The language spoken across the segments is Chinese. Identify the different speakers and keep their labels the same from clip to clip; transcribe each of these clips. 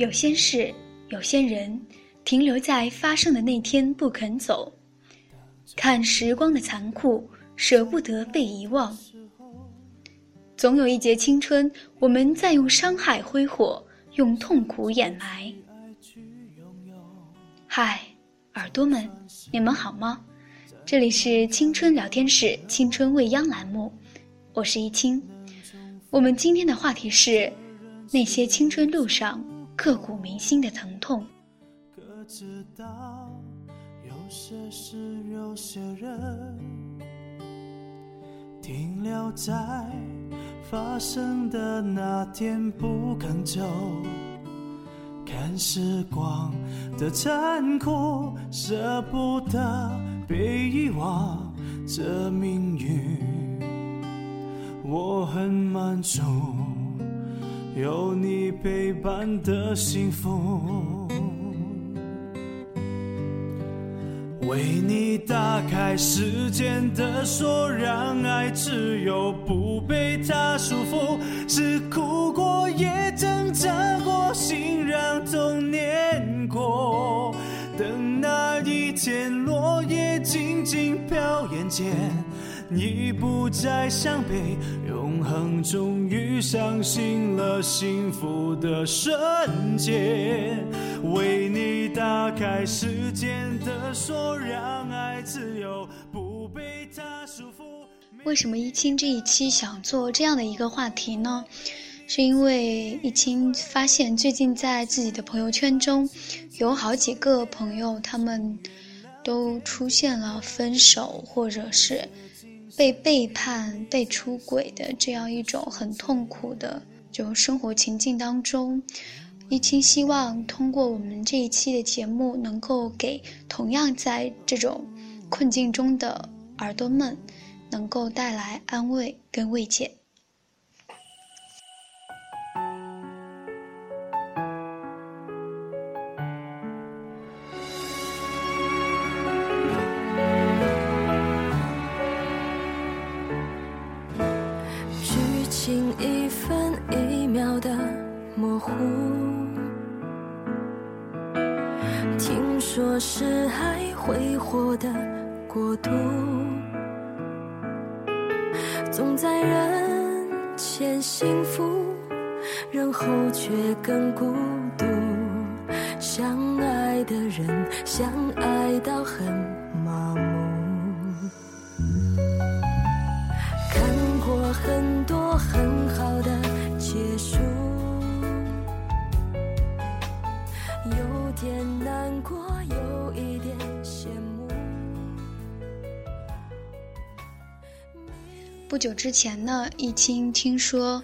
Speaker 1: 有些事，有些人，停留在发生的那天不肯走，看时光的残酷，舍不得被遗忘。总有一节青春，我们在用伤害挥霍，用痛苦掩埋。嗨，耳朵们，你们好吗？这里是青春聊天室青春未央栏目，我是一清。我们今天的话题是那些青春路上刻骨铭心的疼痛。
Speaker 2: 可知道有些事，有些人停留在发生的那天不肯走，看时光的残酷，舍不得被遗忘，这命运。我很满足，有你陪伴的幸福。为你打开时间的锁，让爱自由，不被它束缚。是哭过，也挣扎过，心让痛念过。等那一天，落叶静静飘眼前。你不再伤悲，永恒终于相信了幸福的瞬间。为你打开时间的锁，让爱自由，不被它束缚。
Speaker 1: 为什么一清这一期想做这样的一个话题呢？是因为一清发现最近在自己的朋友圈中，有好几个朋友他们都出现了分手，或者是。被背叛、被出轨的这样一种很痛苦的就生活情境当中，一清希望通过我们这一期的节目，能够给同样在这种困境中的耳朵们，能够带来安慰跟慰藉。
Speaker 3: 相爱到很麻木，看过很多很好的结束，有点难过。
Speaker 1: 有一点羡慕不久之前呢，易清听说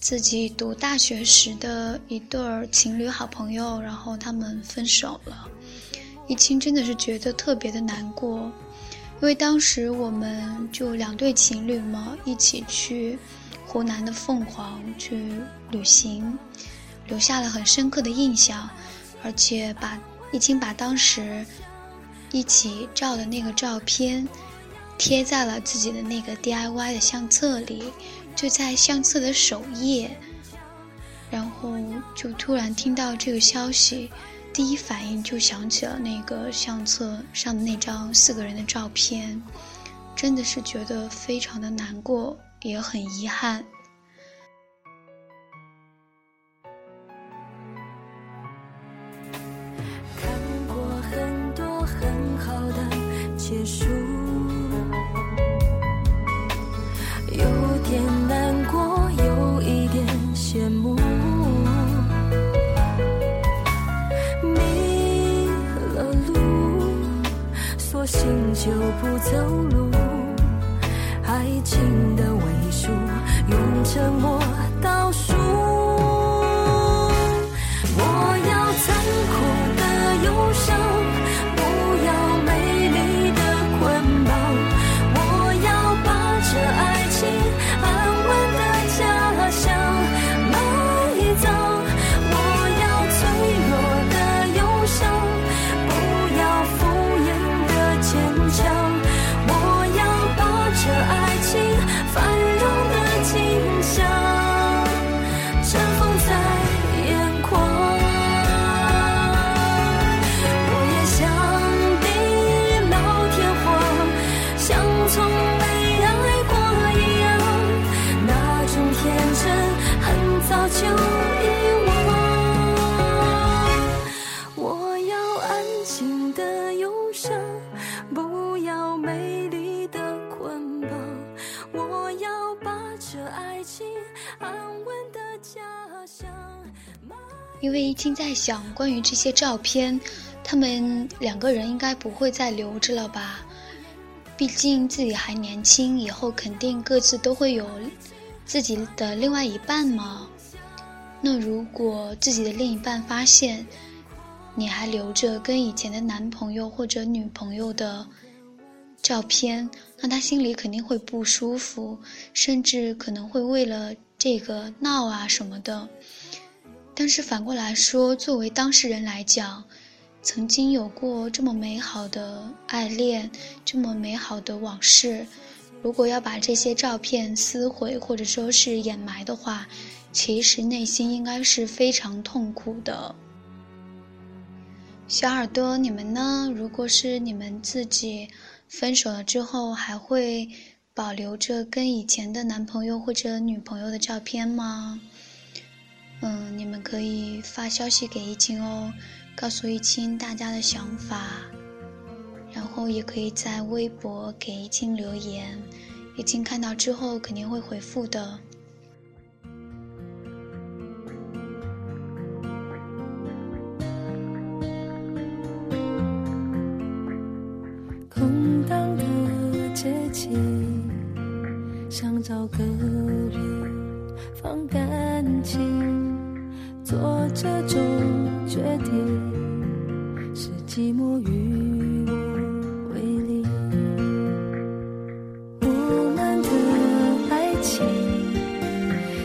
Speaker 1: 自己读大学时的一对儿情侣好朋友，然后他们分手了。易清真的是觉得特别的难过，因为当时我们就两对情侣嘛，一起去湖南的凤凰去旅行，留下了很深刻的印象，而且把易清把当时一起照的那个照片。贴在了自己的那个 DIY 的相册里，就在相册的首页，然后就突然听到这个消息，第一反应就想起了那个相册上的那张四个人的照片，真的是觉得非常的难过，也很遗憾。
Speaker 3: 心就不走路，爱情的尾数，用沉默倒数。
Speaker 1: 因为一青在想，关于这些照片，他们两个人应该不会再留着了吧？毕竟自己还年轻，以后肯定各自都会有自己的另外一半嘛。那如果自己的另一半发现你还留着跟以前的男朋友或者女朋友的照片，那他心里肯定会不舒服，甚至可能会为了这个闹啊什么的。但是反过来说，作为当事人来讲，曾经有过这么美好的爱恋，这么美好的往事，如果要把这些照片撕毁或者说是掩埋的话，其实内心应该是非常痛苦的。小耳朵，你们呢？如果是你们自己分手了之后，还会保留着跟以前的男朋友或者女朋友的照片吗？嗯，你们可以发消息给一清哦，告诉一清大家的想法，然后也可以在微博给一清留言，一清看到之后肯定会回复的。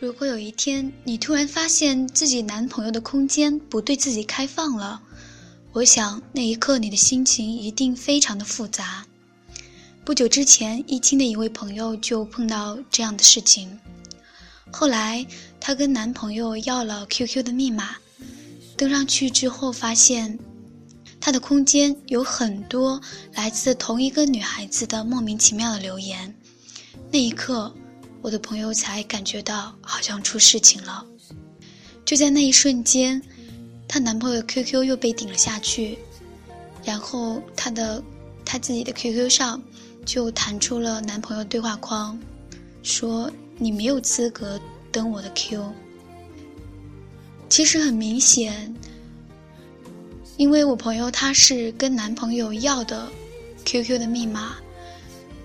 Speaker 1: 如果有一天你突然发现自己男朋友的空间不对自己开放了，我想那一刻你的心情一定非常的复杂。不久之前，易清的一位朋友就碰到这样的事情。后来，她跟男朋友要了 QQ 的密码，登上去之后，发现她的空间有很多来自同一个女孩子的莫名其妙的留言。那一刻，我的朋友才感觉到好像出事情了。就在那一瞬间，她男朋友 QQ 又被顶了下去，然后她的她自己的 QQ 上。就弹出了男朋友对话框，说你没有资格登我的 Q。其实很明显，因为我朋友他是跟男朋友要的 QQ 的密码，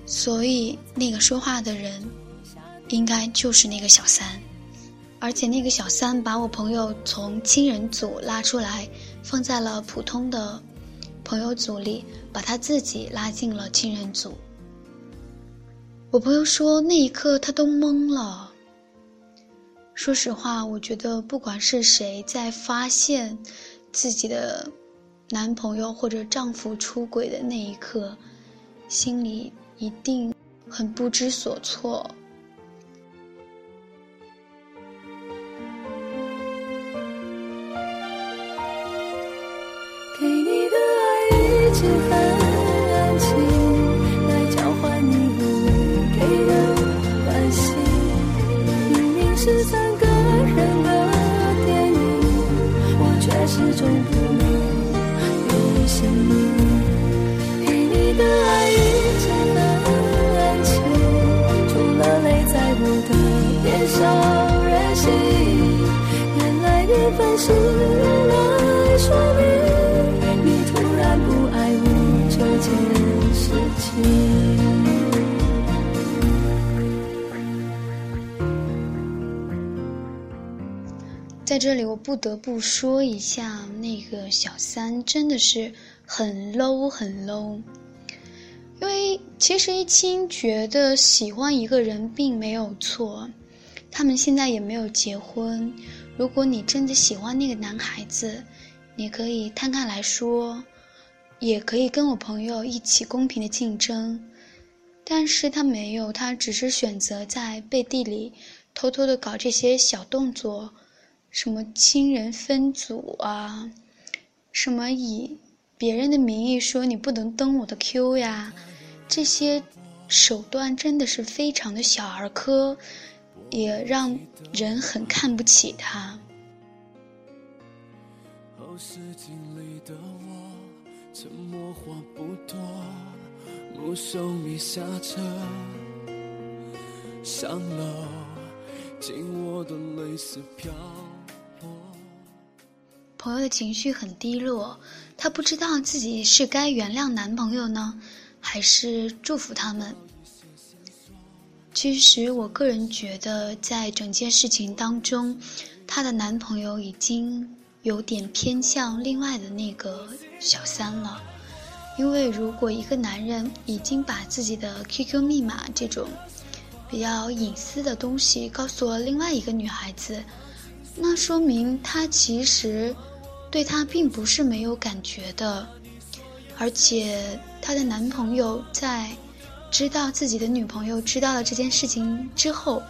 Speaker 1: 所以那个说话的人应该就是那个小三，而且那个小三把我朋友从亲人组拉出来，放在了普通的朋友组里，把他自己拉进了亲人组。我朋友说，那一刻他都懵了。说实话，我觉得不管是谁在发现自己的男朋友或者丈夫出轨的那一刻，心里一定很不知所措。
Speaker 3: 给你的爱一直很安心。是三个人的电影，我却始终不能有姓名。给你的爱一直很安静，除了泪在我的脸上任性。原来缘分是用来说明你突然不爱我这件事情。
Speaker 1: 在这里我不得不说一下，个小三真的是很 low 很 low。因为其实一清觉得喜欢一个人并没有错，他们现在也没有结婚。如果你真的喜欢那个男孩子，你可以摊开来说，也可以跟我朋友一起公平的竞争。但是他没有，他只是选择在背地里偷偷的搞这些小动作，什么亲人分组啊，什么以别人的名义说你不能登我的 Q 呀。这些手段真的是非常的小儿科，也让人很看不起他。朋友的情绪很低落，他不知道自己是该原谅男朋友呢。还是祝福他们。其实，我个人觉得，在整件事情当中，她的男朋友已经有点偏向另外的那个小三了。因为，如果一个男人已经把自己的 QQ 密码这种比较隐私的东西告诉了另外一个女孩子，那说明他其实对她并不是没有感觉的。而且，她的男朋友在知道自己的女朋友知道了这件事情之后，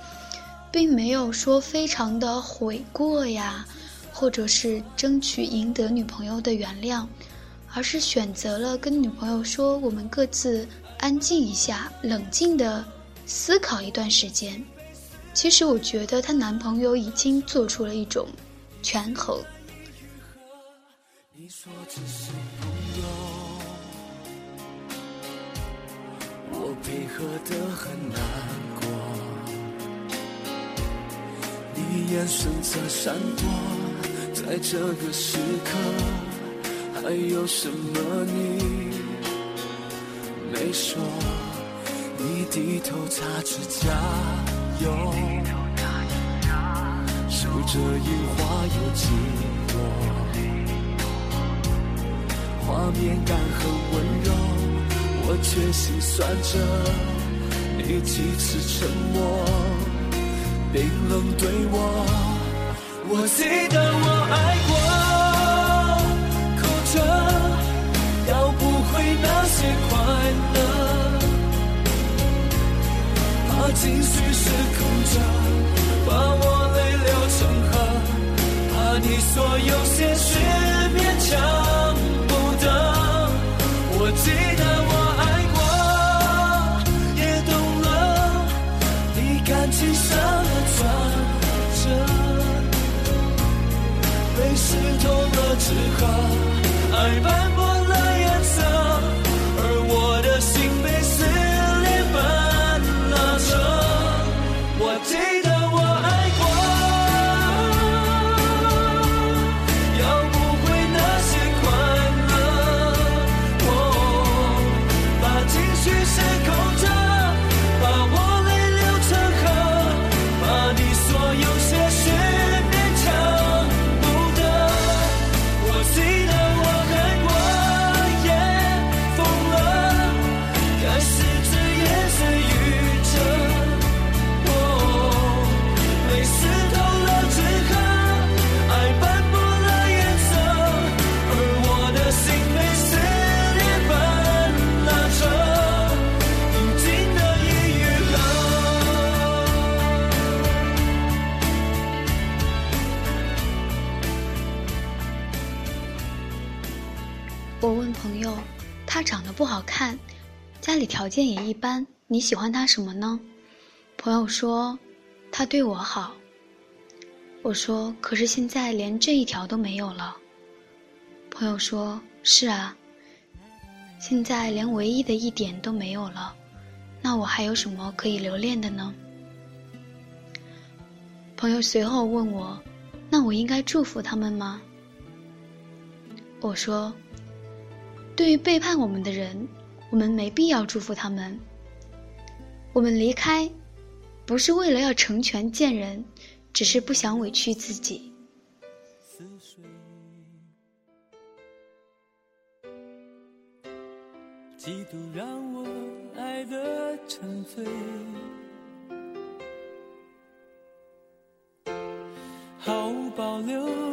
Speaker 1: 并没有说非常的悔过呀，或者是争取赢得女朋友的原谅，而是选择了跟女朋友说：“我们各自安静一下，冷静的思考一段时间。”其实，我觉得她男朋友已经做出了一种权衡。你说只是朋友，我配合的很难过，你眼神在闪躲，在这个时刻，还有什么你没说？你低头擦指甲油，数着樱花有几画面感很温柔。我却心酸着你几次沉默，冰冷对我。我记得我爱过，哭着要不回那些快乐，怕情绪失控着把我泪爱斑般。你喜欢他什么呢？朋友说，他对我好。我说，可是现在连这一条都没有了。朋友说，是啊，现在连唯一的一点都没有了，那我还有什么可以留恋的呢？朋友随后问我，那我应该祝福他们吗？我说。对于背叛我们的人，我们没必要祝福他们。我们离开，不是为了要成全贱人，只是不想委屈自己。
Speaker 4: 嫉妒让我爱的沉醉，毫无保留。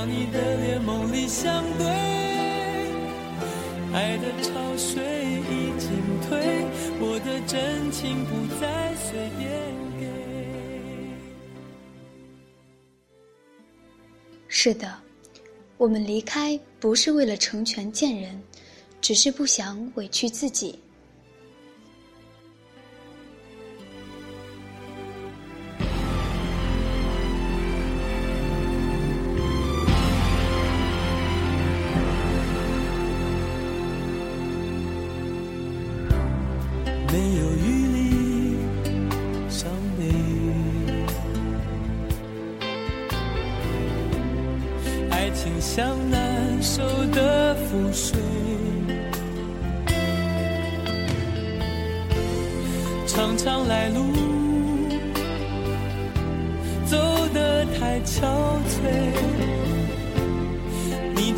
Speaker 4: 不让你的脸梦里相对，爱的潮水已经退，我的真情不再随便给。
Speaker 1: 是的，我们离开不是为了成全贱人，只是不想委屈自己。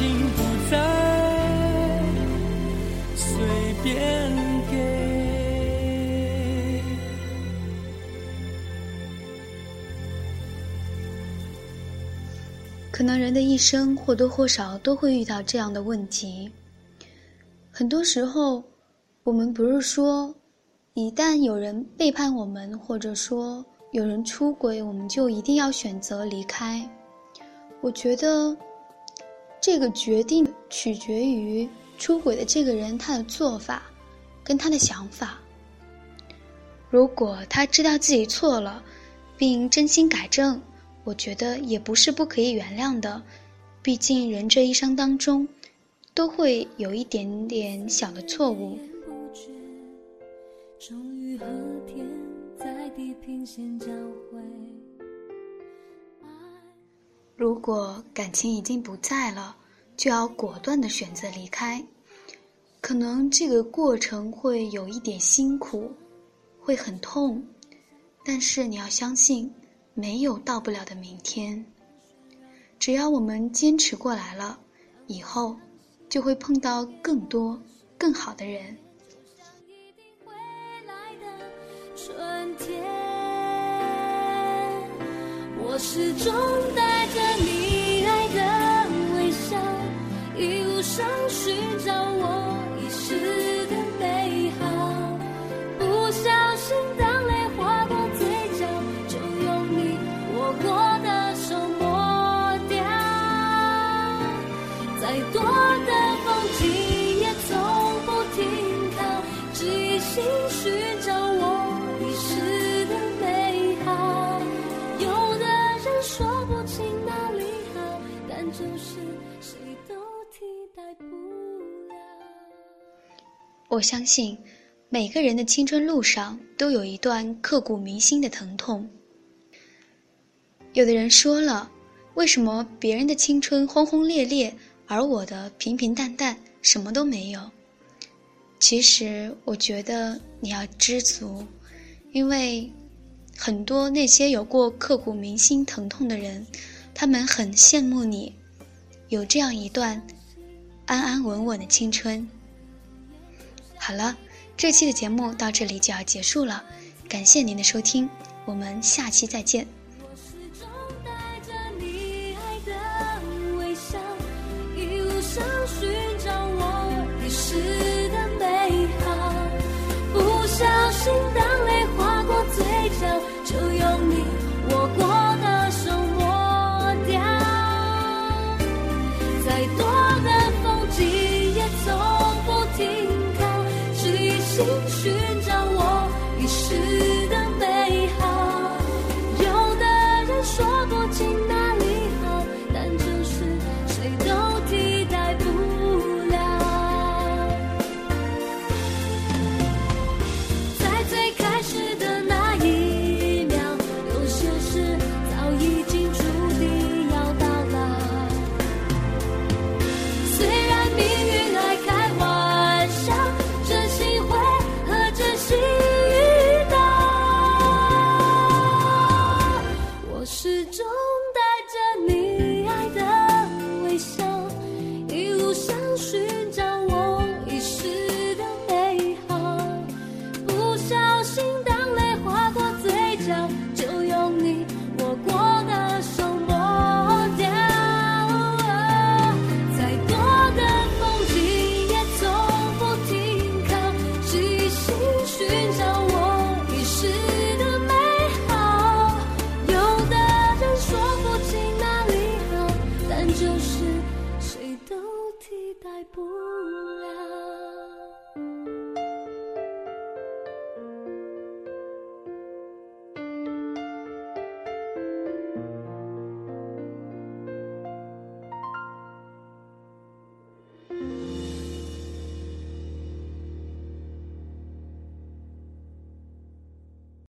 Speaker 4: 情不再随便给。
Speaker 1: 可能人的一生或多或少都会遇到这样的问题。很多时候，我们不是说，一旦有人背叛我们，或者说有人出轨，我们就一定要选择离开。我觉得，这个决定取决于出轨的这个人他的做法，跟他的想法。如果他知道自己错了，并真心改正，我觉得也不是不可以原谅的。毕竟人这一生当中，都会有一点点小的错误。
Speaker 3: 终于和天在地平线交
Speaker 1: 如果感情已经不在了，就要果断的选择离开。可能这个过程会有一点辛苦，会很痛，但是你要相信，没有到不了的明天。只要我们坚持过来了，以后就会碰到更多更好的人。
Speaker 3: 一定会来的春天，我始终带着你爱的微笑一路上寻
Speaker 5: 找我遗失
Speaker 3: 我相信，每个人的青春路上都有一段刻骨铭心的疼痛。有的人说了，为什么别人的青春轰轰烈烈，而我的平平淡淡，什么都没有？其实，我觉得你要知足，因为很多那些有过刻骨铭心疼痛的人，他们很羡慕你有这样一段安安稳稳的青春。好了，这期的节目到这里就要结束了，感谢您的收听，我们下期再见。